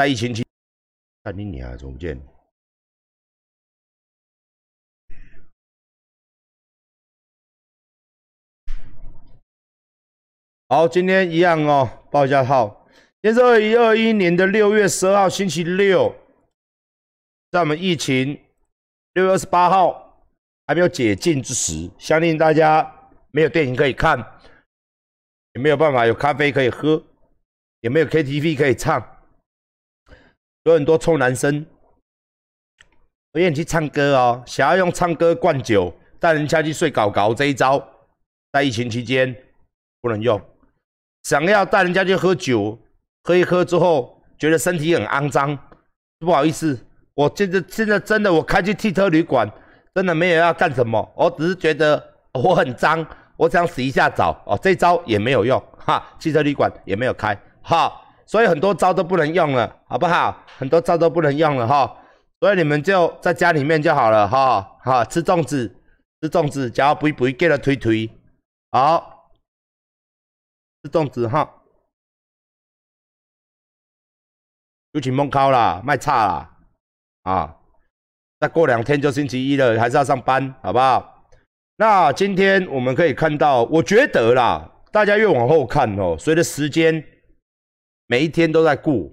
在疫情期，看你娘怎么不见？好，今天一样哦，报一下号。今天是二零二一年的六月十二号，星期六，在我们疫情六月二十八号还没有解禁之时，相信大家没有电影可以看，也没有办法有咖啡可以喝，也没有 KTV 可以唱，有很多臭男生不愿意去唱歌哦，想要用唱歌灌酒带人家去睡搞搞这一招，在疫情期间不能用。想要带人家去喝酒，喝一喝之后觉得身体很肮脏，不好意思，我现在现在真的我开去汽车旅馆，真的没有要干什么，我只是觉得我很脏，我想洗一下澡哦，这招也没有用哈，汽车旅馆也没有开哈，所以很多招都不能用了，好不好？很多招都不能用了哈，所以你们就在家里面就好了哈，哈，吃粽子，吃粽子，只要不不给了推推，好。吃粽子哈，有请梦考啦，卖差啦，啊，再过两天就星期一了，还是要上班，好不好？那今天我们可以看到，我觉得啦，大家越往后看哦，随着时间，每一天都在过，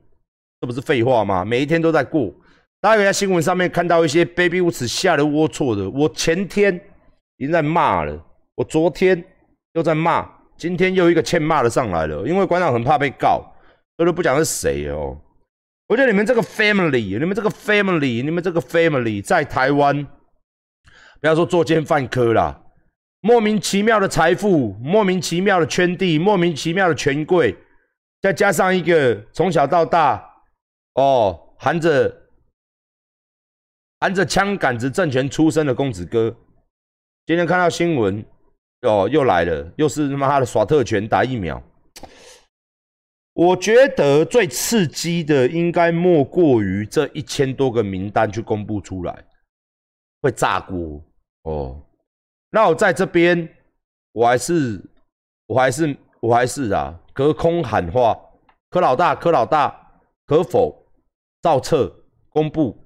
这不是废话吗？每一天都在过，大家在新闻上面看到一些卑鄙无耻、下流龌龊的，我前天已经在骂了，我昨天又在骂。今天又一个欠骂的上来了，因为馆长很怕被告，所以都不讲是谁哦。我觉得你们这个 family，你们这个 family，你们这个 family 在台湾，不要说作奸犯科啦，莫名其妙的财富，莫名其妙的圈地，莫名其妙的权贵，再加上一个从小到大哦含着含着枪杆子政权出身的公子哥，今天看到新闻。哦，又来了，又是他妈的耍特权打疫苗。我觉得最刺激的，应该莫过于这一千多个名单去公布出来，会炸锅哦。那我在这边，我还是，我还是，我还是啊，隔空喊话，柯老大，柯老大，可否造册公布，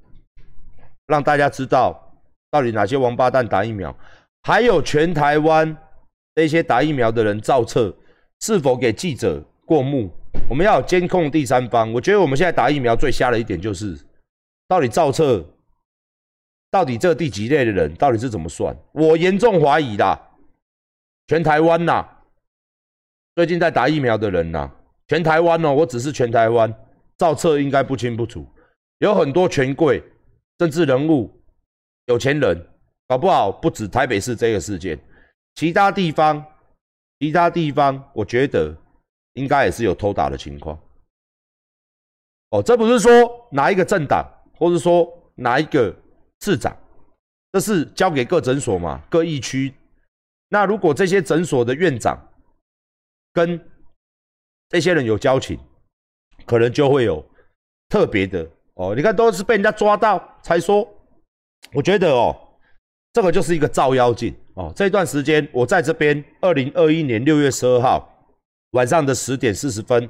让大家知道到底哪些王八蛋打疫苗。还有全台湾那些打疫苗的人造册，是否给记者过目？我们要监控第三方。我觉得我们现在打疫苗最瞎的一点就是，到底造册，到底这第几类的人到底是怎么算？我严重怀疑啦，全台湾呐，最近在打疫苗的人呐，全台湾哦，我只是全台湾造册应该不清不楚，有很多权贵、政治人物、有钱人。搞不好不止台北市这个事件，其他地方，其他地方，我觉得应该也是有偷打的情况。哦，这不是说哪一个政党，或者说哪一个市长，这是交给各诊所嘛，各疫区。那如果这些诊所的院长跟这些人有交情，可能就会有特别的哦。你看，都是被人家抓到才说，我觉得哦。这个就是一个照妖镜哦。这段时间我在这边，二零二一年六月十二号晚上的十点四十分，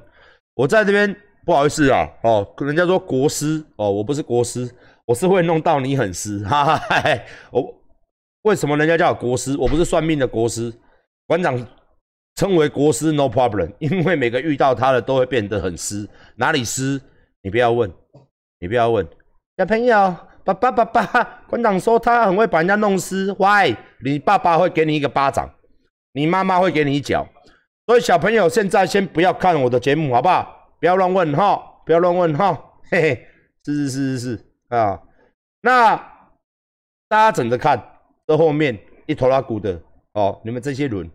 我在这边不好意思啊哦，人家说国师哦，我不是国师，我是会弄到你很湿，哈哈。我为什么人家叫我国师？我不是算命的国师，馆长称为国师，no problem，因为每个遇到他的都会变得很湿，哪里湿？你不要问，你不要问，小朋友。爸爸，爸爸，馆长说他很会把人家弄湿。Why？你爸爸会给你一个巴掌，你妈妈会给你一脚。所以小朋友现在先不要看我的节目，好不好？不要乱问哈，不要乱问哈。嘿嘿，是是是是是啊。那大家等着看，这后面一头拉骨的哦，你们这些人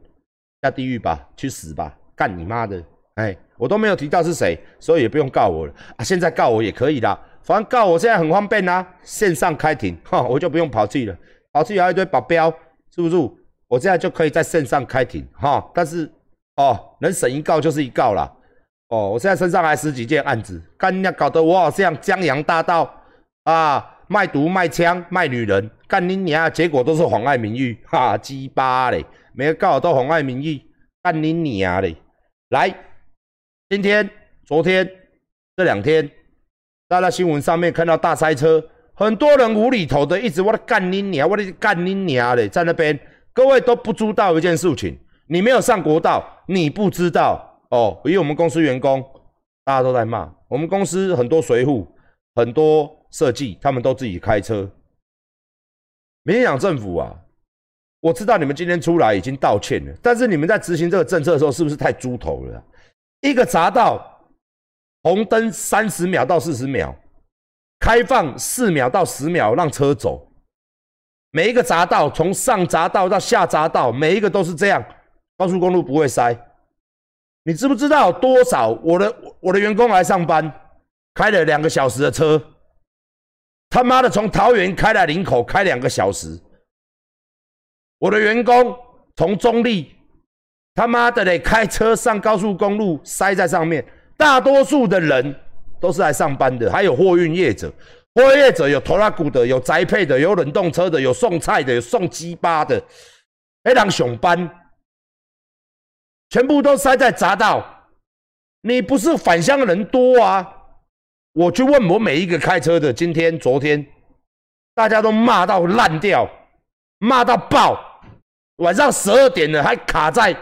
下地狱吧，去死吧，干你妈的！哎，我都没有提到是谁，所以也不用告我了啊。现在告我也可以啦。反正告我现在很方便呐，线上开庭 哈，我就不用跑去了，跑去有一堆保镖，是不是？我现在就可以在线上开庭哈。但是哦，能审一告就是一告啦。哦，我现在身上还十几件案子，干人家搞得我好像江洋大盗啊，卖毒卖枪卖女人，干你娘！结果都是妨碍名誉，哈鸡巴嘞，每个告都妨碍名誉，干你娘嘞！来，今天、昨天这两天。大家新闻上面看到大塞车，很多人无厘头的一直我的干你娘，我的干你娘的在那边，各位都不知道一件事情，你没有上国道，你不知道哦。因为我们公司员工大家都在骂，我们公司很多随扈、很多设计，他们都自己开车。民进党政府啊，我知道你们今天出来已经道歉了，但是你们在执行这个政策的时候，是不是太猪头了？一个匝道红灯三十秒到四十秒，开放四秒到十秒让车走，每一个匝道从上匝道到下匝道，每一个都是这样，高速公路不会塞。你知不知道多少我的我的员工来上班，开了两个小时的车，他妈的从桃园开来林口开两个小时，我的员工从中立。他妈的嘞！开车上高速公路塞在上面，大多数的人都是来上班的，还有货运业者，货运业者有拖拉股的，有宅配的，有冷冻车的，有送菜的，有送鸡巴的，非常上班，全部都塞在匝道。你不是返乡人多啊？我去问我每一个开车的，今天、昨天，大家都骂到烂掉，骂到爆，晚上十二点了还卡在。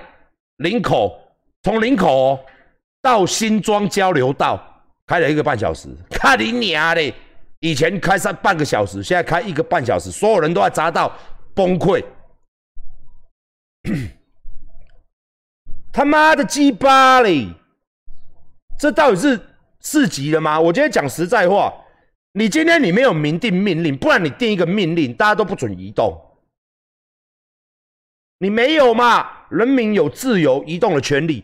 林口从林口到新庄交流道开了一个半小时，看你娘的！以前开三半个小时，现在开一个半小时，所有人都在砸到崩溃。他妈的鸡巴嘞！这到底是四级了吗？我今天讲实在话，你今天你没有明定命令，不然你定一个命令，大家都不准移动。你没有嘛？人民有自由移动的权利。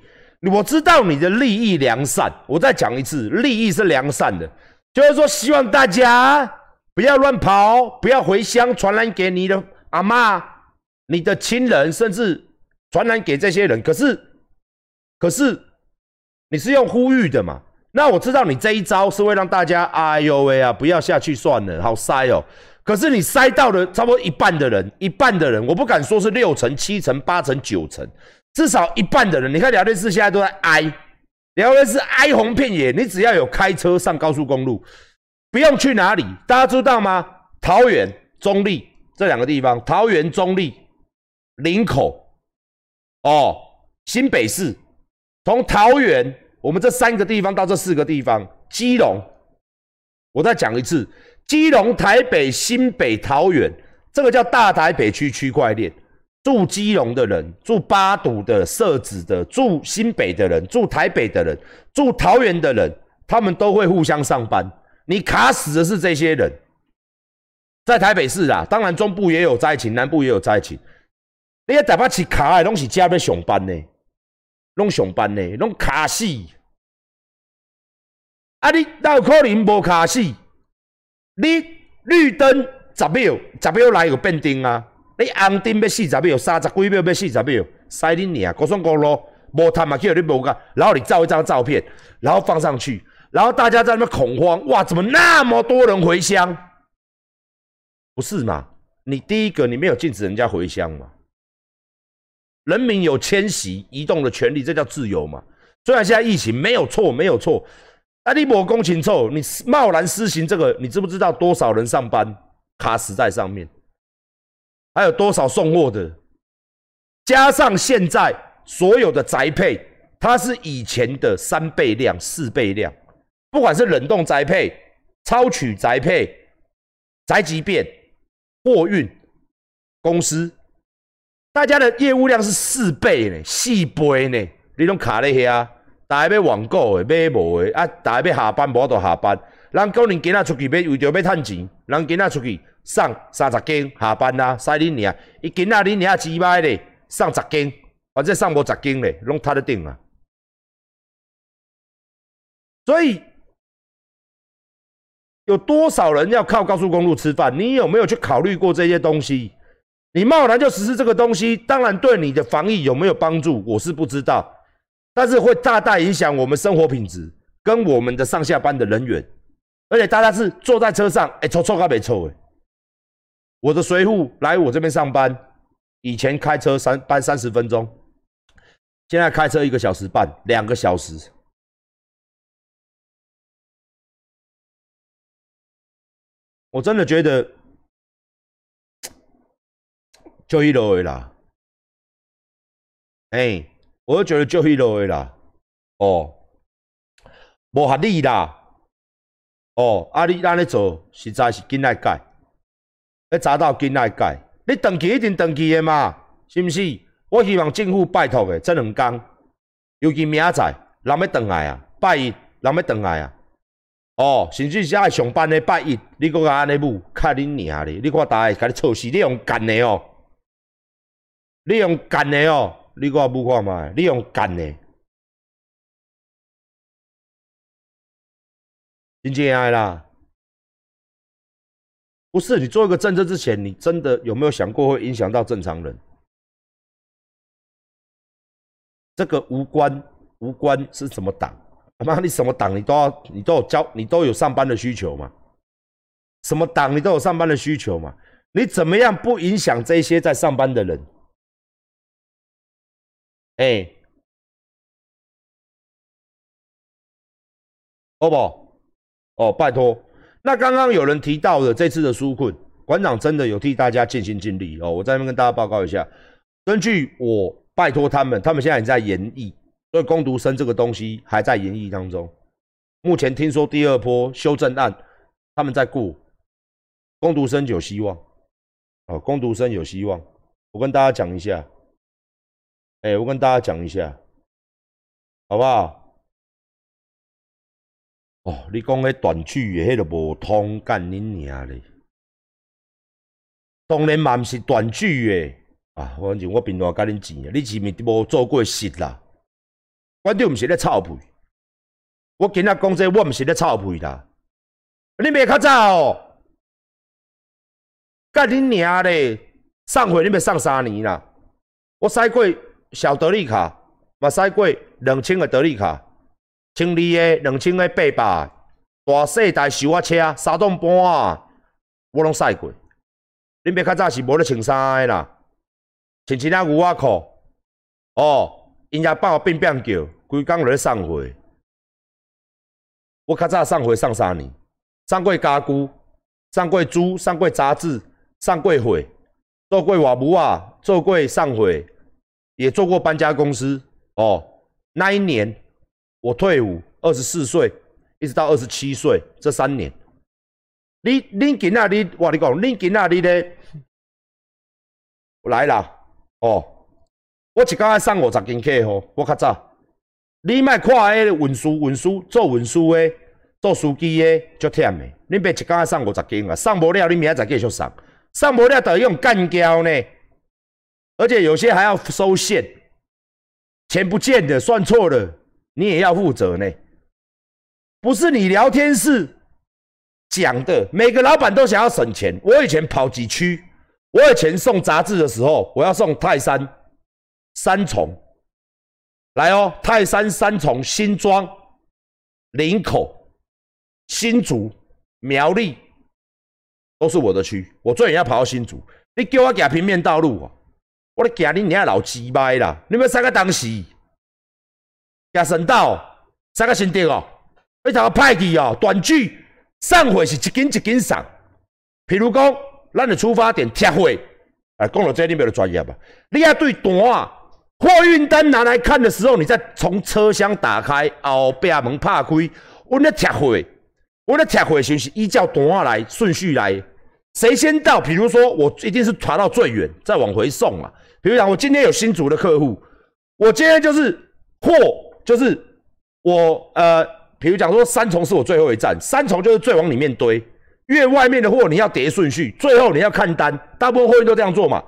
我知道你的利益良善，我再讲一次，利益是良善的，就是说希望大家不要乱跑，不要回乡传染给你的阿妈、你的亲人，甚至传染给这些人。可是，可是你是用呼吁的嘛？那我知道你这一招是会让大家，哎呦喂啊，不要下去算了，好塞哦。可是你塞到了差不多一半的人，一半的人，我不敢说是六成、七成、八成、九成，至少一半的人。你看聊天室现在都在哀，聊天室哀鸿遍野。你只要有开车上高速公路，不用去哪里，大家知道吗？桃园、中立这两个地方，桃园、中立、林口，哦，新北市，从桃园，我们这三个地方到这四个地方，基隆，我再讲一次。基隆、台北、新北、桃园，这个叫大台北区区块链。住基隆的人、住八堵的、设置的、住新北的人、住台北的人、住桃园的人，他们都会互相上班。你卡死的是这些人，在台北市啊，当然中部也有灾情，南部也有灾情。你台北市卡的拢是加要上班呢，拢上班呢，拢卡死。啊，你哪有可能无卡死？你绿灯十秒，十秒来有变灯啊！你红灯要四十秒，三十几秒要四十秒，塞你娘！高速公路无他妈叫你无干，然后你照一张照片，然后放上去，然后大家在那边恐慌，哇！怎么那么多人回乡？不是嘛？你第一个你没有禁止人家回乡嘛？人民有迁徙移动的权利，这叫自由嘛？虽然现在疫情没有错，没有错。那你抹工勤臭，你贸然施行这个，你知不知道多少人上班卡死在上面？还有多少送货的？加上现在所有的宅配，它是以前的三倍量、四倍量，不管是冷冻宅配、超取宅配、宅急便、货运公司，大家的业务量是四倍呢，四倍呢，你拢卡咧遐。大家要网购的，买无的啊！大家要下班，无就下班。人可能今仔出去要为着要趁钱，人今仔出去送三十斤下班啦，使恁娘，伊今仔恁娘几歹咧，送十斤，或者送无十斤咧，拢摊得定啊。所以，有多少人要靠高速公路吃饭？你有没有去考虑过这些东西？你贸然就实施这个东西，当然对你的防疫有没有帮助，我是不知道。但是会大大影响我们生活品质跟我们的上下班的人员，而且大家是坐在车上，哎，臭臭咖没臭哎。我的随扈来我这边上班，以前开车三班三十分钟，现在开车一个小时半，两个小时。我真的觉得就一路的啦，哎，我就觉得就一路的啦，哦，无合理啦，哦，啊你安尼做实在是紧来改，要查到紧来改，你登记一定登记的嘛，是毋是？我希望政府拜托的这两天，尤其明仔人要回来啊，拜一人要回来啊。哦，甚至是爱上班的拜一，你搁甲安尼舞，看恁娘咧！你看大家甲你错死，你用干的哦，你用干的哦，你搁舞看嘛，你用干的，真正爱啦！不是你做一个政策之前，你真的有没有想过会影响到正常人？这个无关无关是什么党？他妈，你什么党你都要，你都有交，你都有上班的需求嘛？什么党你都有上班的需求嘛？你怎么样不影响这些在上班的人？哎，好不？哦，拜托。那刚刚有人提到的这次的纾困，馆长真的有替大家尽心尽力哦。我在那边跟大家报告一下，根据我拜托他们，他们现在已经在研议。所以攻读生这个东西还在研议当中。目前听说第二波修正案他们在顾，攻读生有希望。哦，攻读生有希望。我跟大家讲一下，哎，我跟大家讲一下，好不好？哦，你讲迄短句迄个无通，干恁娘嘞！当然嘛，毋是短句诶啊。反正我平常甲恁钱啊，你前面无做过事啦。我就毋是咧臭屁，我今仔讲这，我毋是咧臭屁啦。你袂较早哦，干你娘咧！上回你袂送三年啦，我使过小德利卡，嘛使过两千个德利卡，千二个、两千个八百，大细台修啊车，三栋半啊，我拢使过。恁爸较早是无咧穿衫个啦，穿一领牛仔裤，哦。因也帮我变变叫，规工咧送货。我较早送货送三年，送过家具，送过书，送过杂志，送过货，做过外务啊，做过送货，也做过搬家公司。哦，那一年我退伍，二十四岁，一直到二十七岁，这三年，你恁今仔日，我你讲，恁今仔日咧，来啦，哦。我一工爱送五十斤客户，我较早。你卖看迄运输、运输做运输的、做司机的，足忝的。你别一工爱送五十斤啊，送无了，你明仔再继续送。送无了，就用干胶呢。而且有些还要收现，钱不见的，算错了，你也要负责呢。不是你聊天室讲的，每个老板都想要省钱。我以前跑几区，我以前送杂志的时候，我要送泰山。三重，来哦！泰山、三重、新庄、林口、新竹、苗栗，都是我的区。我最远要跑到新竹。你叫我行平面道路哦，我咧惊你娘老鸡掰啦！你要三个当时行省道，三个新店哦，非常派去哦。短距上回是一斤一斤上，譬如讲，咱的出发点拆货，哎，讲到这你没有专业吧？你要对单啊！货运单拿来看的时候，你再从车厢打开，后壁门拍开，我咧贴货，我咧贴货就是依照单啊来顺序来，谁先到？比如说我一定是传到最远，再往回送嘛。比如讲，我今天有新竹的客户，我今天就是货，就是我呃，比如讲说三重是我最后一站，三重就是最往里面堆，越外面的货你要叠顺序，最后你要看单，大部分货运都这样做嘛。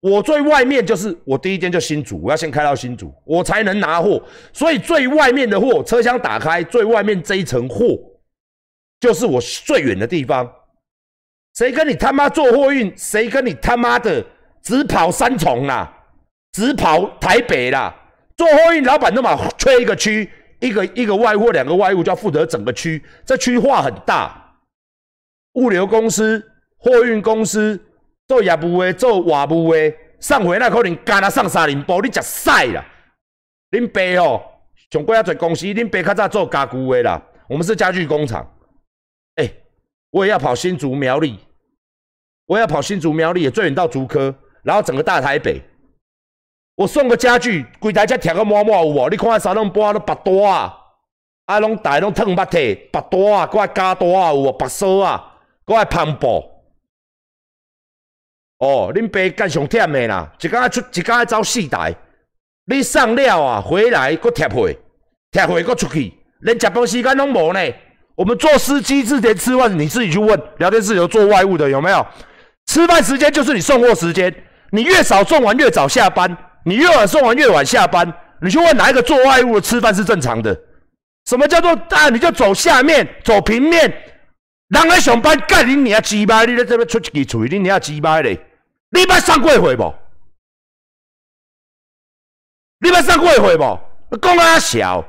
我最外面就是我第一间就新竹，我要先开到新竹，我才能拿货。所以最外面的货，车厢打开，最外面这一层货，就是我最远的地方。谁跟你他妈做货运？谁跟你他妈的只跑三重啦，只跑台北啦？做货运老板都嘛缺一个区，一个一个外货，两个外物就要负责整个区，这区划很大。物流公司、货运公司。做业务的，做外务的，上回那可能干啊上三零步，你食屎啦！恁爸吼，上过遐侪公司，恁爸较早做家具的啦，我们是家具工厂。哎，我也要跑新竹苗栗，我也要跑新竹苗栗，也最远到竹科，然后整个大台北。我送个家具，柜台才贴个满满有无？你看下三拢搬都白大啊，啊拢台拢烫捌体，白大啊，搁爱加大啊有无？白锁啊，搁爱篷布。哦，恁爸干上忝的啦，一工出一工走四台，你送了啊，回来搁贴货，贴货搁出去，连食饭时间拢无呢。我们做司机之前吃饭，你自己去问聊天室有做外务的有没有？吃饭时间就是你送货时间，你越早送完越早下班。你越晚送完越晚下班，你去问哪一个做外务的吃饭是正常的？什么叫做啊？你就走下面，走平面，人来上班干你你啊鸡巴，你在这边出一句嘴，你你啊鸡巴嘞？你捌上过会不？你捌上过会不？讲啊小，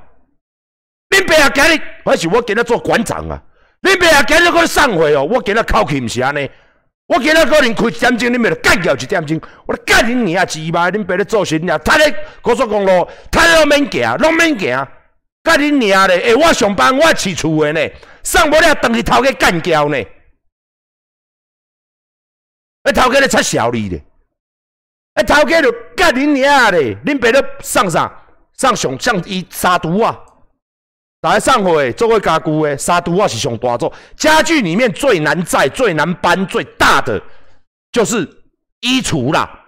恁爸也今日还是我今日做馆长啊？恁爸也今日去上会哦，我今日口气唔是安尼。我今日可能开一点钟，你咪来干掉一点钟。我来干你娘鸡巴！恁爸咧做事呢，他咧高速公路，他咧免行，拢免行。干你娘咧！哎，我上班我饲厝的呢，上不了等去头家干掉呢。哎，头家咧出效率咧。哎，头家就干你娘咧！恁爸咧送啥？送上上伊杀毒啊！来上回做过家具的，沙都啊是上大做家具里面最难载、最难搬、最大的就是衣橱啦。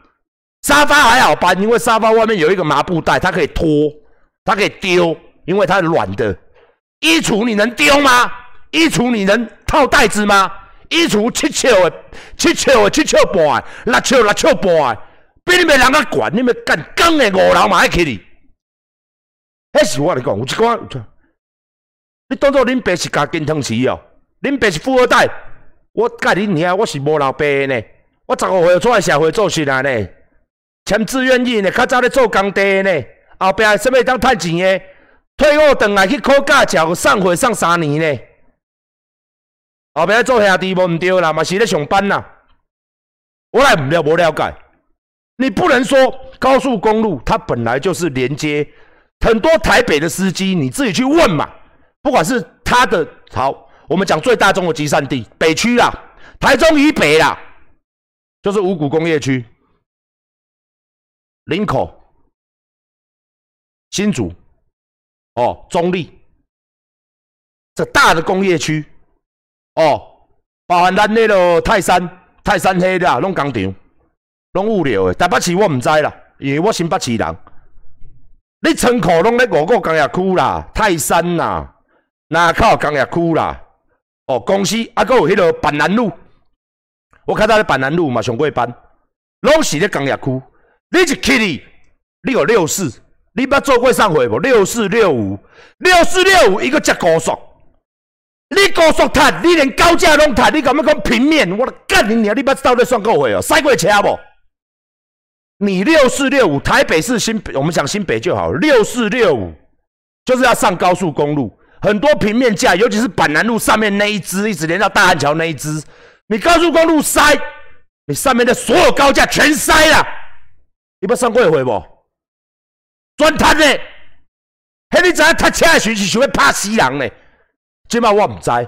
沙发还好搬，因为沙发外面有一个麻布袋，它可以拖，它可以丢，因为它软的。衣橱你能丢吗？衣橱你能套袋子吗？衣橱七尺的，七尺的，七尺半，六尺六尺半，比你们人家管，你们干钢的五楼嘛还起哩。迄是我来讲，有一寡。你当作恁爸是家金汤匙哦？恁爸是富二代，我甲恁兄我是无老爸呢。我十五岁出来社会做事啊呢，签志愿意呢，较早咧做工地呢，后壁什么当趁钱的，退伍回来去考驾照，上会上三年呢。后壁做兄弟无毋对啦，嘛是咧上班啦。我来唔了无了解，你不能说高速公路它本来就是连接很多台北的司机，你自己去问嘛。不管是它的好，我们讲最大宗的集散地北区啦，台中以北啦，就是五股工业区、林口、新竹、哦中立，这大的工业区哦，包含咱那个泰山、泰山黑的拢工厂、拢物流的，台北市我唔知啦，因为我新北市人，你村口拢咧五个工业区啦，泰山呐。那靠工业区啦，哦，公司啊，搁有迄个板南路，我看到咧板南路嘛上过班，拢是咧工业区。你一去哩，你有六四，你捌做过上回无？六四六五，六四六五一个接高速，你高速摊，你连高架拢摊，你敢要讲平面？我干你娘！你捌到底算够回哦？塞过车无？你六四六五，台北市新，我们讲新北就好。六四六五就是要上高速公路。很多平面架，尤其是板南路上面那一支，一直连到大汉桥那一支，你高速公路塞，你上面的所有高架全塞了。你不上过一回不？专摊呢？嘿，你知影踏车的时是想要拍死人呢？即摆我唔知，啊，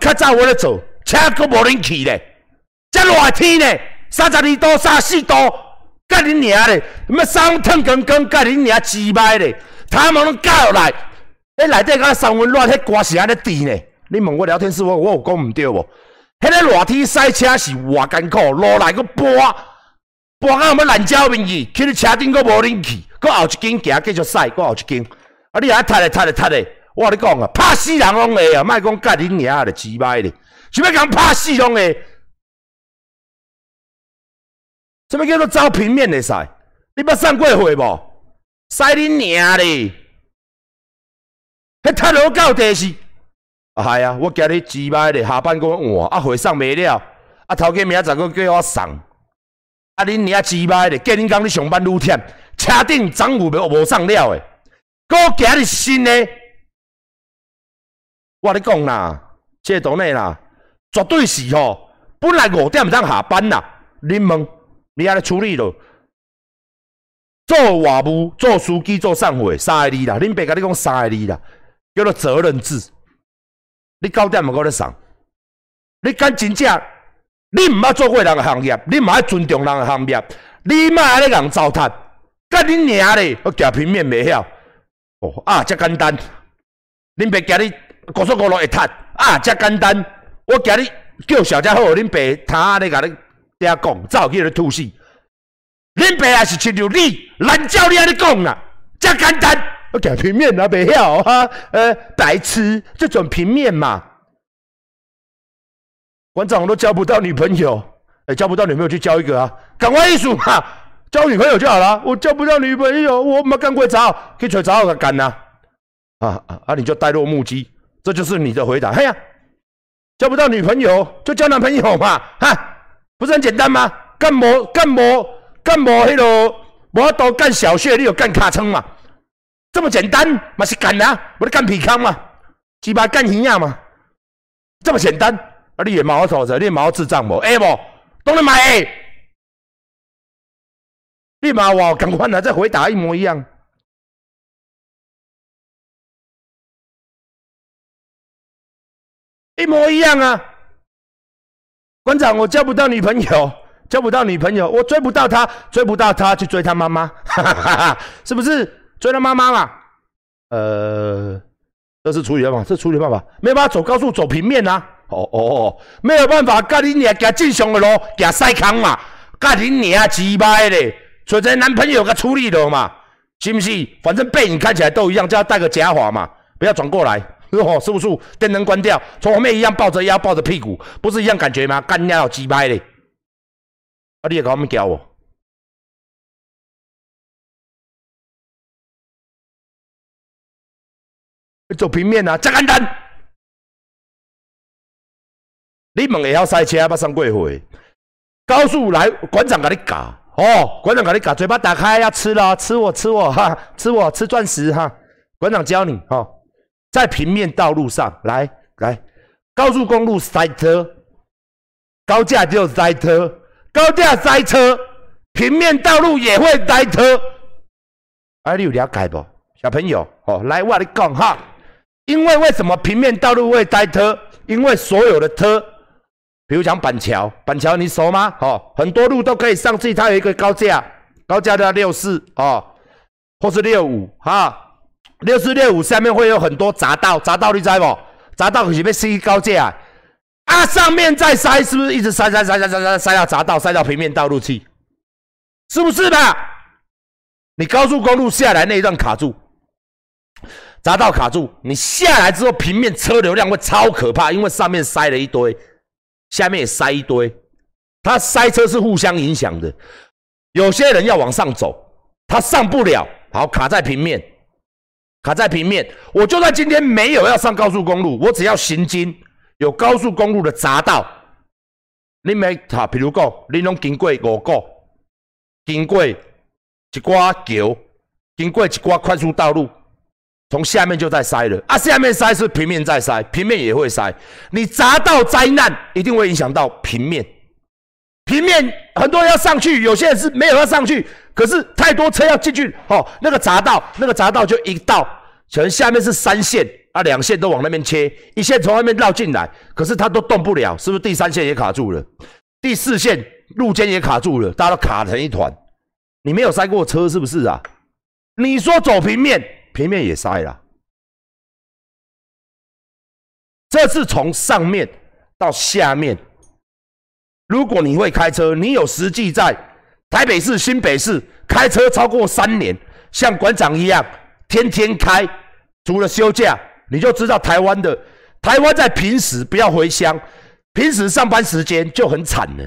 较早我咧做，车阁无人去咧，这热天呢，三十二度、三十四度，干你娘咧！咩三腾更更，干你娘鸡掰咧！他们拢搞来。迄内底敢三温暖，迄歌是安尼滴呢？你问我聊天室，我我有讲毋对无？迄个热天赛车是偌艰苦，落来个搬搬到要烂胶面去，去你车顶阁无人气，阁后一间行继续赛，阁后一间。啊，你还踢咧踢咧踢咧！我甲你讲啊，拍死人拢会啊，莫讲甲恁娘咧鸡歹咧，想要讲拍死拢会。什么叫做走平面的赛？你捌上过会无？赛恁娘咧！迄踢落到第四，啊系啊！我今日鸡巴咧，下班我换，啊会送未了，啊头家明仔载个叫我送，啊恁娘鸡巴咧，今恁讲你上班愈忝，车顶总有无无送了诶，我今日新诶，我你讲啦，这倒内啦，绝对是吼，本来五点才下班啦，恁问你安尼处理咯？做外务、做司机、做送货，三个字啦，恁爸甲你讲三个字啦。叫做责任制，你九点毋够咧送，你敢真正？你毋捌做过人的行业，你毋爱尊重人的行业，你莫安尼人糟蹋，甲恁娘咧，我夹平面袂晓。哦啊，遮简单。恁爸今日高速公路会塌，啊，遮简单。我今日叫小家好，恁爸他咧甲你遐讲，早去咧吐死。恁爸也是亲像你，难教你安尼讲啊，遮简单。我讲平面也袂晓哈，呃，白痴，这种平面嘛。馆长都交不到女朋友，哎，交不到女朋友去交一个啊，赶快一数嘛，交女朋友就好了。我交不到女朋友，我没干过找，可以找找个干呐。啊啊啊！你就呆若木鸡，这就是你的回答。嘿呀，交不到女朋友就交男朋友嘛，哈，不是很简单吗？干模干模干模，迄个我都干小穴，你有干卡称嘛？这么简单嘛是干啊，我是干皮康嘛，鸡巴干鱼呀嘛，这么简单。啊！你也毛头子，你毛智障无？哎不，都能买哎！立马我赶快来再回答一模一样，一模一样啊！馆长，我交不到女朋友，交不到女朋友，我追不到她，追不到她去追她妈妈，哈哈哈哈是不是追她妈妈嘛？呃，这是处理办法，这处理办法没有办法走高速，走平面啊！哦哦哦，没有办法，甲你娘行正常的路，行西康嘛，甲你娘鸡掰嘞，找一个男朋友甲处理了嘛，是不是？反正背影看起来都一样，就要戴个假发嘛，不要转过来，哦，是不是？电灯关掉，从后面一样抱着腰，抱着屁股，不是一样感觉吗？干尿鸡掰嘞，啊，你也搞我们教我，走平面啊，真简单。你问会晓赛车，捌上过会？高速来，馆长甲你教哦，馆长甲你教，嘴巴打开要吃了，吃我，吃我哈，吃我，吃钻石哈。馆长教你哈，在平面道路上来来，高速公路塞车，高架就塞车，高架塞车，平面道路也会塞车。哎，你有了解不？小朋友哦，来我跟你讲哈，因为为什么平面道路会塞车？因为所有的车。比如讲板桥，板桥你熟吗？哦，很多路都可以上去，它有一个高架，高架叫六四哦，或是六五哈，六四六五下面会有很多匝道，匝道你知不？匝道是要塞高架啊，上面再塞，是不是一直塞塞塞塞塞塞塞到匝道，塞到平面道路去？是不是吧？你高速公路下来那一段卡住，匝道卡住，你下来之后平面车流量会超可怕，因为上面塞了一堆。下面也塞一堆，它塞车是互相影响的。有些人要往上走，他上不了，好卡在平面，卡在平面。我就算今天没有要上高速公路，我只要行经有高速公路的匝道，你没哈，比如讲，你拢经过五个，经过一挂桥，经过一挂快速道路。从下面就在塞了啊！下面塞是平面在塞，平面也会塞。你砸到灾难，一定会影响到平面。平面很多人要上去，有些人是没有要上去，可是太多车要进去哦。那个匝道，那个匝道就一道，可能下面是三线啊，两线都往那边切，一线从外面绕进来，可是它都动不了，是不是？第三线也卡住了，第四线路肩也卡住了，大家都卡成一团。你没有塞过车是不是啊？你说走平面？平面也塞了，这是从上面到下面。如果你会开车，你有实际在台北市、新北市开车超过三年，像馆长一样天天开，除了休假，你就知道台湾的台湾在平时不要回乡，平时上班时间就很惨了。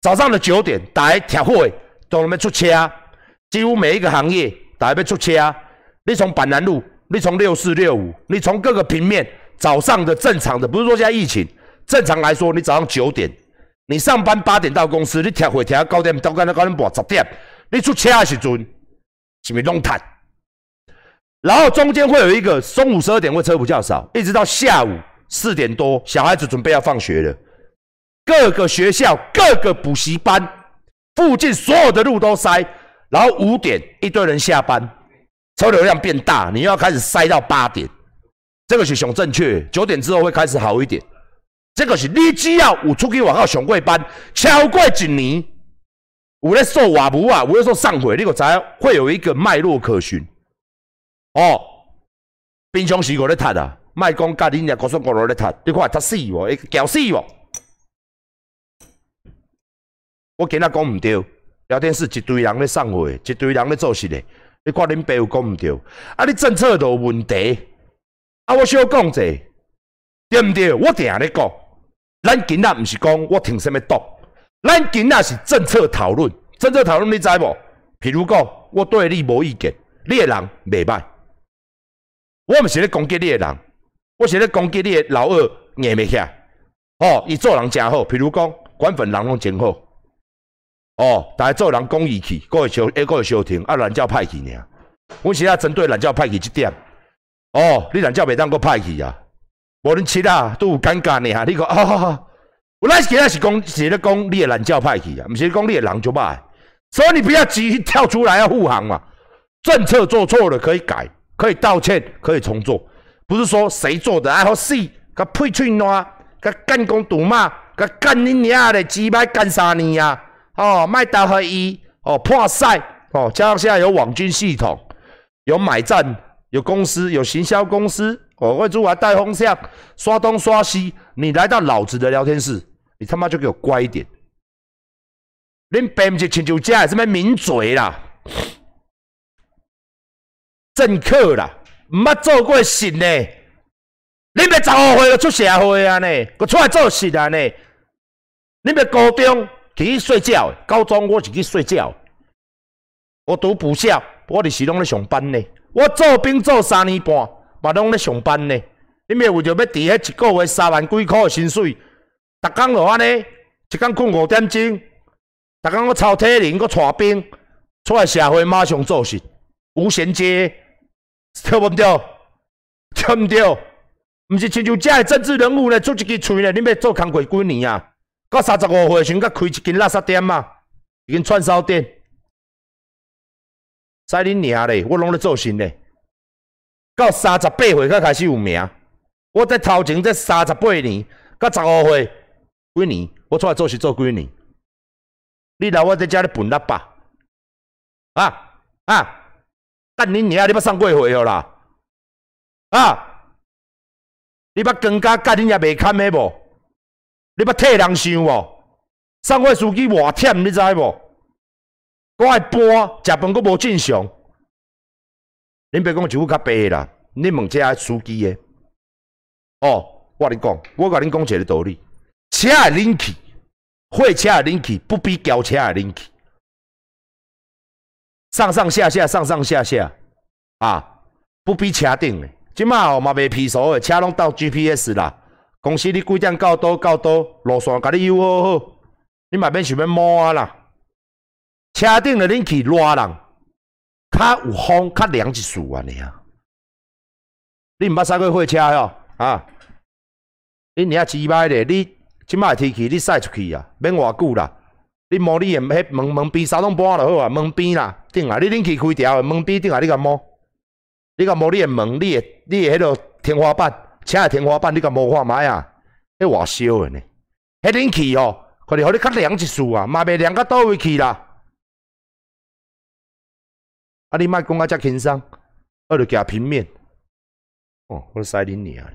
早上的九点打来调会，都那边出车，几乎每一个行业打来要出车。你从板南路，你从六四六五，你从各个平面，早上的正常的，不是说现在疫情，正常来说，你早上九点，你上班八点到公司，你调回调到九点，到干到九点半十点，你出车的时阵，是咪拢谈？然后中间会有一个中午十二点会车比较少，一直到下午四点多，小孩子准备要放学了，各个学校、各个补习班附近所有的路都塞，然后五点一堆人下班。车流量变大，你又要开始塞到八点，这个是熊正确。九点之后会开始好一点，这个是你只要有出去外口上过班，超过一年，有咧做外务啊，有咧做上会，你个知影会有一个脉络可循。哦，平常时我咧读啊，卖讲甲恁遐高速公路咧读，你看读死无？会搅死无？我今仔讲毋对，聊天室一堆人咧上会，一堆人咧做事咧，你看恁爸有讲毋对，啊，你政策都有问题，啊，我小讲者，对毋对？我定咧讲，咱今仔毋是讲我听什么毒，咱今仔是政策讨论，政策讨论你知无？譬如讲，我对你无意见，你个人袂歹。我毋是咧攻击你诶人，我是咧攻击你诶老二硬袂起来。哦，伊做人真好，譬如讲管粉人拢真好。哦，大家做人讲义气，各会小，还各会小听，啊懒教歹去尔。阮是啊针对懒教歹去即点。哦，你懒教袂当搁歹去啊？无恁七啊都有尴尬尔。你讲啊，我来今仔是讲是咧讲你诶懒教歹去啊，毋是讲你诶人就歹。所以你不要急跳出来要护航嘛。政策做错了可以改。可以道歉，可以重做，不是说谁做的爱好死，甲配嘴烂，甲干公赌骂，甲干你娘的鸡巴干三年啊！哦，卖打合一，哦破赛，哦加上现在有网军系统，有买站，有公司，有行销公司，哦会出来带风向，刷东刷西，你来到老子的聊天室，你他妈就给我乖一点！恁爸毋是亲像这什么名嘴啦？政客啦，毋捌做过事呢。你要十五岁就出社会啊呢，佮出来做事啊呢。你要高中去睡觉，高中我是去睡觉。我读补校，我伫时拢咧上班呢。我做兵做三年半，嘛拢咧上班呢。你咪为着要伫迄一个月三万几箍的薪水，逐工就安尼，一工困五点钟，逐工我操体能，我带兵出来社会，马上做事，无衔接。对毋对？对毋对？毋是亲像遮个政治人物咧，出一支喙咧，你要做工过几年啊？到三十五岁时，甲开一间垃圾店嘛，一间串烧店。使恁娘咧，我拢咧做新咧。到三十八岁才开始有名。我在头前这三十八年，到十五岁几年，我出来做事做几年。你来我在遮咧分喇叭，啊啊！干恁娘！你捌上过会哦啦？啊！你捌更加干恁娘袂堪的无？你捌替人想无？上会司机偌忝，你知无？我爱搬，食饭阁无正常。恁别讲就较白啦，你问这司机的。哦，我甲你讲，我甲恁讲一个道理：车的冷气，货车的冷气，不比轿车的冷气。上上下下，上上下下，啊，不比车顶的。即卖哦嘛袂皮熟的，车拢到 GPS 啦。公司你几点到多到多，路线甲你优好好，你嘛免想要摸啊啦。车顶的冷气热人，较有风，较凉一丝安尼啊。你毋捌驶过货车哟？啊，你尔鸡歹咧，你即马天气你驶出去啊，免偌久啦。你摸你诶迄门门边三栋搬就好啊，门边啦，顶啊，你冷气开调，门边顶啊，你甲摸，你甲摸你诶门，你诶你诶迄落天花板，车诶天花板，你甲摸看卖啊，迄偌烧诶呢？迄冷气哦，可能互你较凉一丝啊，嘛袂凉到倒位去啦。啊，你莫讲啊遮轻松，我着加平面。哦，我使恁尔，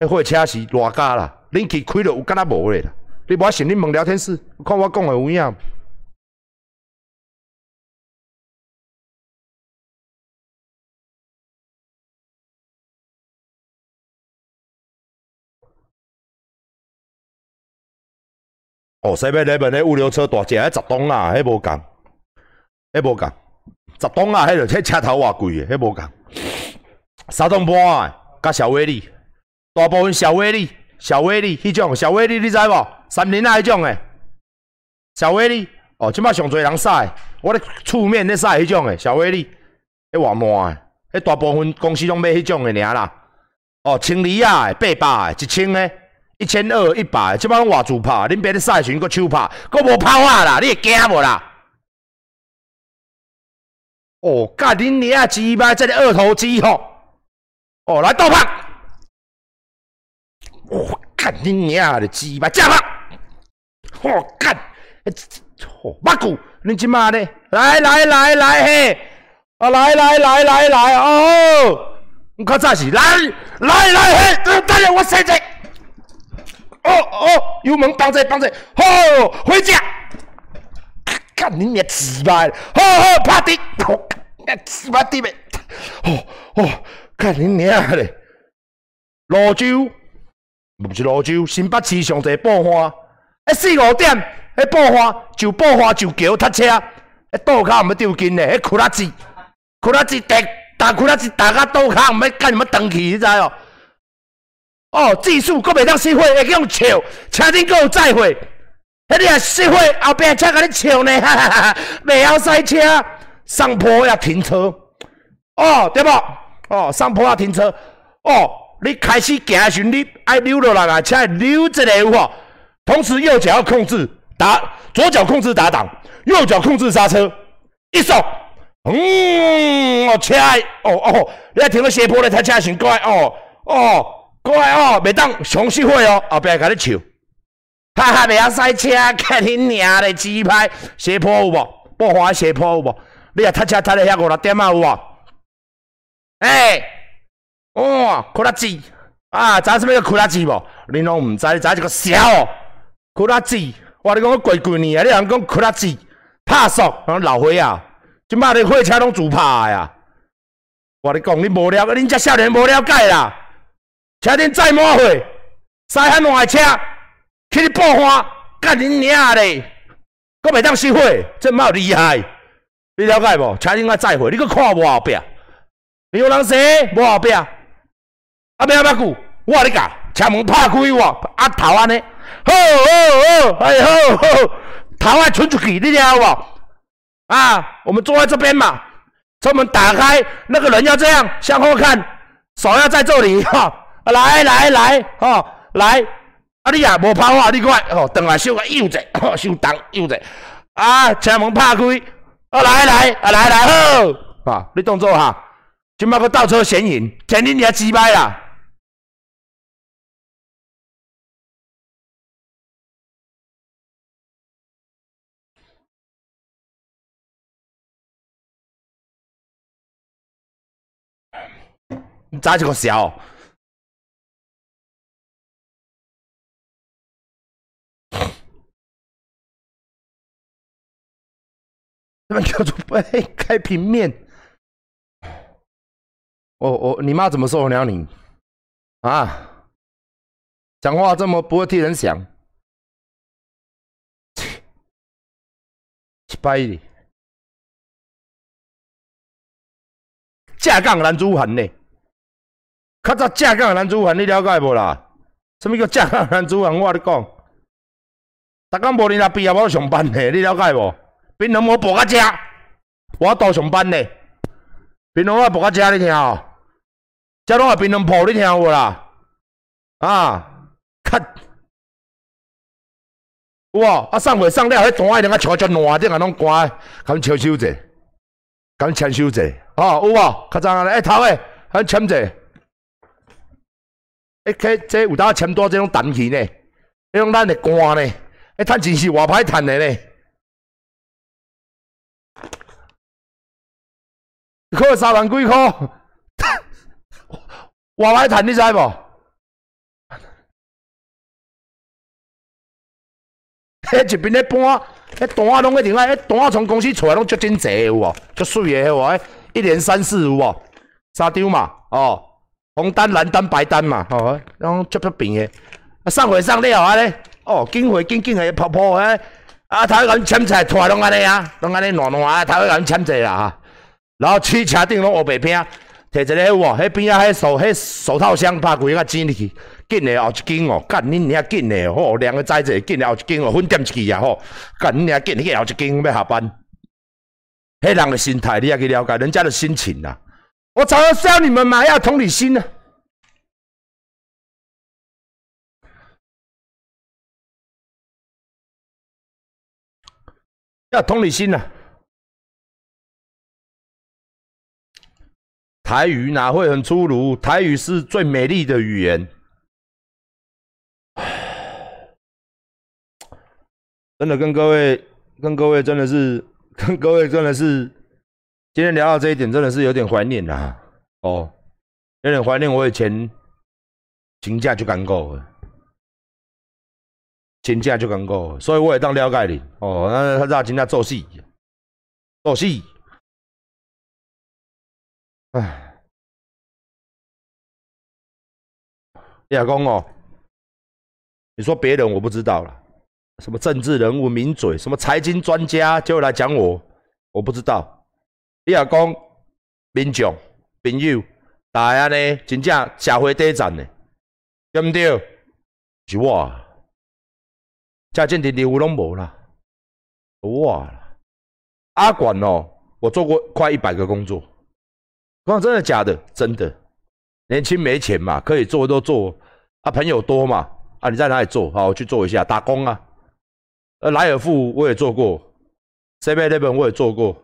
迄货车是偌加啦，冷气开了有敢若无咧啦。你无信，你问聊天室，看我讲的有影。哦，西边那边的物流车大只，迄十吨啊，迄无共，迄无共，十吨啊，迄个迄车头偌贵的，迄无共。三吨半啊，甲小威力，大部分小威力。小威力，迄种小威力你知无？三菱啊，迄种诶，小威力哦，即摆上侪人晒，我咧厝面咧晒迄种诶，小威力，迄偌满诶，迄大部分公司拢买迄种诶尔啦。哦，千二啊，八百诶，一千诶，一千二，一百，即摆拢偌自拍，恁别咧晒时阵手拍，佫无拍啊啦，你会惊无啦？哦，甲恁娘鸡巴这个二头肌吼，哦，来倒拍。我甲恁娘的鸡巴，架吧！我干，哦，马古，你今妈的，来来来来嘿，啊来来来来来哦，你看咋是？来来来嘿，等下我谁在？哦哦，油门绑着绑着，好，回家。干你娘鸡巴！好好趴地，鸡巴地呗！哦哦，干你娘嘞！泸州，不是泸州，新北市上侪爆花。一四五点，迄爆花就爆花就桥塞车，迄倒卡毋要丢筋嘞，迄裤拉子，裤拉子打打裤拉子打到倒卡毋要干什么登去，你知哦？哦，技术搁袂当熄火，会去用笑，车顶搁有载火，迄你啊熄火后壁车甲你笑呢，哈哈哈！袂晓塞车，上坡要停车，哦对无？哦上坡要停车，哦。你开始行时，你爱溜落来啊，车溜一个有无？同时右脚要控制打，左脚控制打档，右脚控制刹车，一手，嗯，哦，车，哦哦，你爱停到斜坡咧，他车先过来，哦哦，过来哦，袂当上熄火哦，后壁甲你笑，哈哈，袂晓赛车，看你娘的鸡排，斜坡有无？爆花斜坡有无？你啊，踏车踏咧遐五六点啊有无？哎。哇，库拉机啊，知什么叫库拉机无？你拢毋知，知一个小哦，库拉机。我你讲我过几年啊，你人讲库拉机，拍速，老岁啊，即摆你货车拢自拍啊。我你讲你无了，恁遮少年无了解啦。车顶载满货，塞很烂车，去你爆花，干恁娘嘞！搁袂当熄火，真冇厉害。你了解无？车顶爱载货，你搁看无后壁？有人说无后壁？阿咩阿咩句，我你讲，车门拍开哇，啊头安尼，吼吼吼，哎吼吼，头啊伸出去，你听有无？啊，我们坐在这边嘛，车门打开，那个人要这样向后看，手要在这里哈，啊来来来，哈来，啊你啊无拍话，你快哦，等下小个右者，手动右者，啊车门拍开，啊来来啊来来好，啊你动作哈，今麦个倒车显影，肯定你要击败啦。咋这个笑？他们叫做不 开平面。我我你妈怎么受得了你？啊？讲话这么不会替人想？七百的，架杠男主喊呢？较早架杠男主汉，你了解无啦？什么叫架杠男主汉？我你讲，逐工无你那毕业无上班呢？你了解无？槟榔我博到遮，我倒上班呢。槟榔我博到遮，你听哦。遮拢系槟榔铺，你听有啦？啊，较哇！啊，送货送了，迄单一定啊超足烂，顶啊拢关，甲签收者，甲签收者，哦有无？较早安尼，哎头诶，甲签者。一开这有当签多这种单去呢，这种咱的官呢，一趁钱是外歹趁的呢。可三万几块，外歹趁你知无？迄一边咧搬，迄单啊拢一定啊，迄单啊从公司出来拢足真济有无？足水的有无？一连三四有无？三张嘛，哦。红单、蓝单、白单嘛，吼，拢足足平诶。啊，送货送了安尼，哦，紧货紧紧诶，泡泡诶。啊，头一签菜拖拢安尼啊，拢安尼烂烂啊，头一甲签者啦哈。然后去车顶拢乌白片，摕一个迄哇，迄边啊，迄手迄手套箱拍开，甲剪入去，紧诶后一斤哦，干恁遐紧诶吼，两个载者紧诶后一斤哦，分点一去啊吼，干恁遐紧迄个后一斤要下班。迄人诶心态你也去了解，人家的心情啦。我早要教你们嘛，要同理心呢，要同理心啊。台语哪会很粗鲁？台语是最美丽的语言。真的跟各位跟各位真的是跟各位真的是今天聊到这一点真的是有点怀念呐哦。有点怀念我以前请假就干够了请假就干够了所以我也当了解你。哦那他若请假做戏做戏唉，亚公哦，你说别人我不知道了，什么政治人物名嘴，什么财经专家就来讲我，我不知道。你亚公民众朋友，大家呢真正社会底层呢，对不对？是我，家政的礼物拢无啦，我阿管哦，我做过快一百个工作。我真的假的？真的，年轻没钱嘛，可以做都做啊。朋友多嘛啊？你在哪里做？好，我去做一下打工啊。呃，莱尔富我也做过，Seven Eleven 我也做过，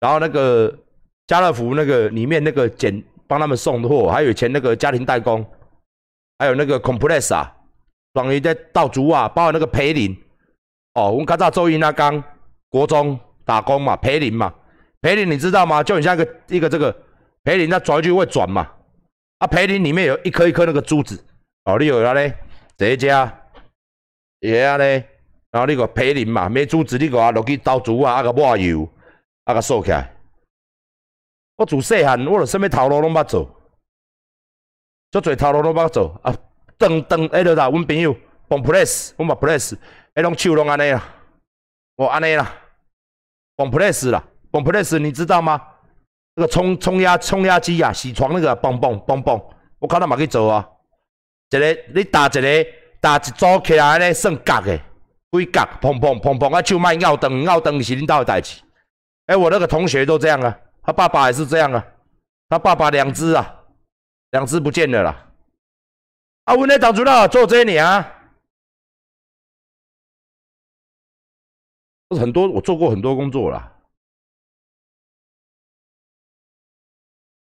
然后那个家乐福那个里面那个捡帮他们送货，还有以前那个家庭代工，还有那个 Compress 啊，等于在倒竹啊，包括那个培林哦，我们刚才周一那刚国中打工嘛，培林嘛。培林你知道吗？就很像一个一个这个培林，它转去会转嘛。啊，培林里面有一颗一颗那个珠子哦，你有了咧，这家也啊咧，然后你个培林嘛，没珠子你个啊落去倒珠啊，啊个抹油，啊个收起来。我自细汉，我什么头路拢捌做，足侪头路拢捌做啊。当当迄落啦，阮朋友放 press，我嘛 press，迄种手拢安尼啦，我安尼啦，放 press 啦。泵 press 你知道吗？那个冲冲压冲压机啊，洗床那个嘣嘣嘣嘣，我看到嘛去做啊。一个你打一个打一组起来咧，算角的，几角砰砰砰砰啊，就卖拗灯拗灯是领导的代志。哎，我那个同学都这样啊，他爸爸也是这样啊，他爸爸两只啊，两只不见了啦。啊，我那当主任做这年啊，很多我做过很多工作啦。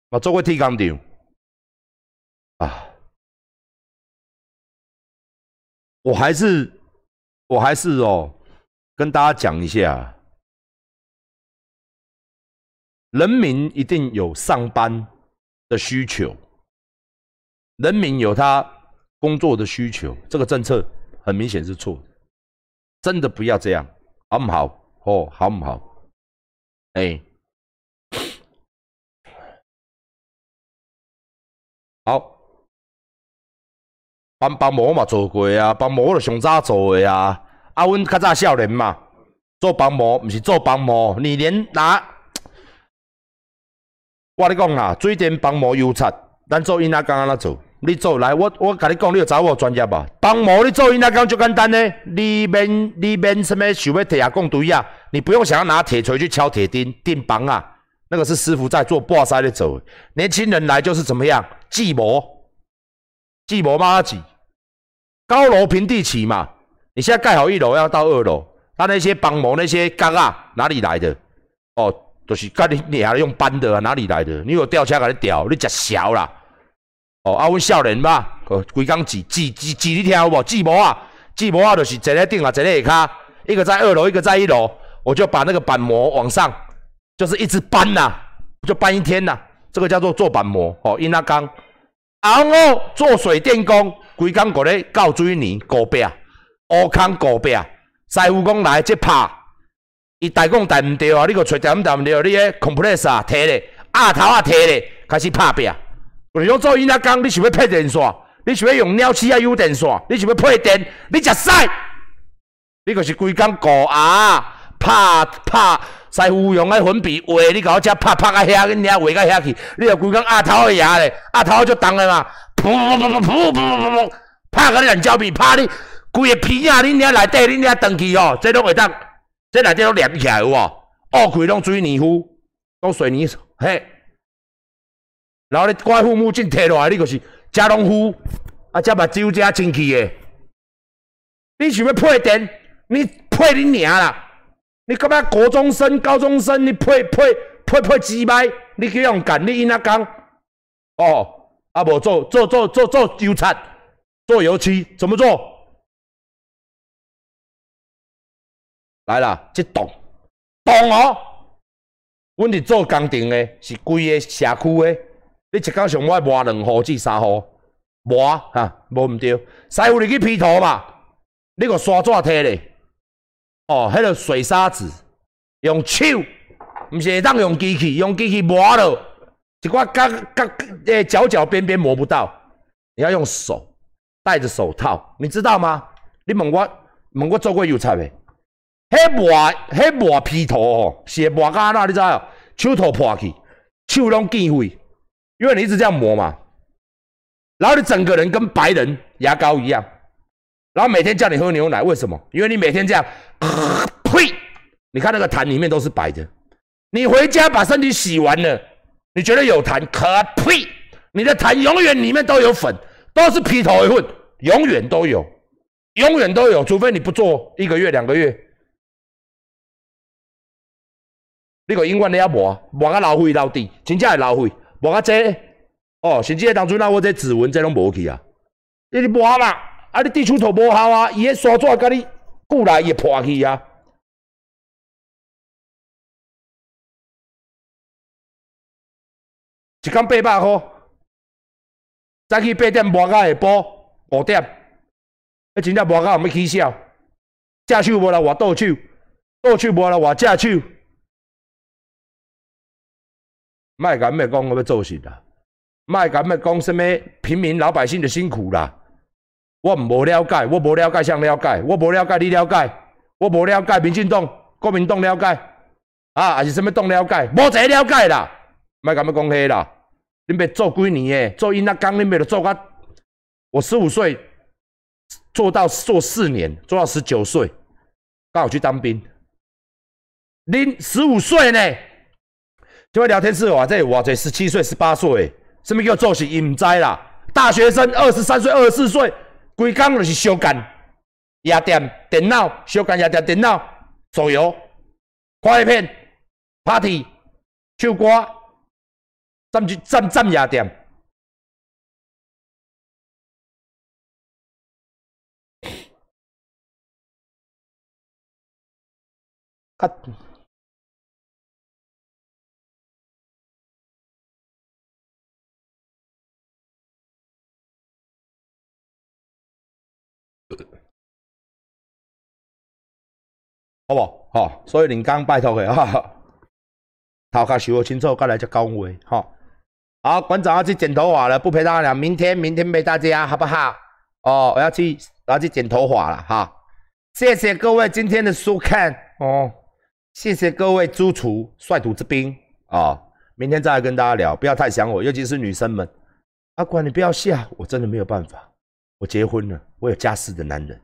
我做过铁工厂啊，我还是我还是哦，跟大家讲一下，人民一定有上班的需求，人民有他工作的需求，这个政策很明显是错的，真的不要这样，好不好？哦，好不好？哎。帮帮模嘛做过啊，帮模就上早做的啊。啊，阮较早少年嘛，做帮模毋是做帮模，你连拿，我你讲啊，水电帮模油漆，咱做因仔工安怎做？你做来，我我甲你讲，你要找我专业吧。帮模你做因仔工就简单呢，你免你免什么想要铁啊、钢堆啊，你不用想要拿铁锤去敲铁钉钉帮啊。那个是师傅在做挂塞的走，年轻人来就是怎么样？计模，计模嘛几？高楼平地起嘛。你现在盖好一楼要到二楼，他那些帮模那些钢啊哪里来的？哦，都是干你你用搬的啊？哪里来的？你有吊车给你吊，你只小啦。哦，啊，阮少年嘛，哦，规工挤挤挤挤，你听有无？寂寞啊，寂寞啊，就是一个顶啊，一个下骹，一个在二楼，一个在一楼，我就把那个板模往上。就是一直搬呐，就搬一天呐，这个叫做做板模哦，因那钢。然后做水电工，规工过咧搞水泥、高壁、乌坑、高壁。师傅讲来即拍，伊大讲大毋对啊，你个找点点毋对，你个 compressor，摕咧，压头啊，摕咧，开始拍壁。你讲做因那钢，你想要配电线？你想要用鸟齿啊，有电线？你想要配电？你食屎！你个是规工过啊，拍拍。师傅用个粉笔画，你甲我只拍拍啊遐，你遐画到遐去，你又规工压头个牙咧，压头就重诶嘛，噗噗噗噗噗噗噗噗，拍个你胶皮，拍你规个皮啊，你遐内底你遐断去哦，这拢会当，这内底拢粘起来有无？恶鬼拢水泥糊，拢水泥嘿，然后你怪护目镜摕落来，你就是遮拢糊，啊，只目睭加清气诶，你想要配电？你配你娘啦！你干嘛？国中生、高中生，你配配配配几麦？你去用干？你因那讲哦，啊无做做做做做油漆，做油漆怎么做？来啦，这栋栋哦，阮伫做工程的，是规个社区的，你一工上我磨两户至三户，磨哈，无毋对，师傅你去批图嘛，你个刷纸摕咧，哦，迄个水沙子用手，毋是会当用机器，用机器磨了，一寡角角诶角角边边磨不到，你要用手戴着手套，你知道吗？你问我问我做过油菜未？迄磨迄磨皮图吼，是磨到安怎？你知哦？手头破去，手拢见血，因为你一直这样磨嘛。然后你整个人跟白人牙膏一样，然后每天叫你喝牛奶，为什么？因为你每天这样，呸！你看那个痰里面都是白的。你回家把身体洗完了，你觉得有痰？可呸！你的痰永远里面都有粉，都是皮头一混，永远都有，永远都有，除非你不做一个月两个月。你个永远你要磨，磨啊老灰老底，真正会老灰，磨啊这哦，甚至当初那我这指纹这拢无去啊，你你磨嘛，啊你地出头无效啊，伊迄刷纸甲你固来伊会破去啊。一工八百块，早起八点磨到下晡五点，迄真正磨到有要起笑，正手无来换倒手，倒手无来换正手。卖敢咪讲我要做事啦，卖敢咪讲什么平民老百姓的辛苦啦。我无了解，我无了解，像了解，我无了解，你了解，我无了解，民进党、国民党了解，啊，还是什么党了解，无一个了解啦。卖敢咪讲迄啦，恁要做几年诶？做因那工恁要做甲，我十五岁做到做四年，做到十九岁，刚好去当兵。恁十五岁呢？这位聊天室哇，这哇这十七岁、十八岁，什么叫做是隐灾啦？大学生二十三岁、二十四岁，规工就是修干夜店、电脑修干夜店、电脑手游、快片、party、唱歌，占占占夜店。好不？好，所以林刚拜托的哈，头壳想清楚，再来再讲话哈。好，馆长要去剪头发了，不陪大家聊，明天明天陪大家好不好？哦，我要去我要去剪头发了哈。谢谢各位今天的收看哦，谢谢各位诸厨率土之滨啊，明天再来跟大家聊，不要太想我，尤其是女生们。阿管你不要笑，我真的没有办法，我结婚了，我有家室的男人。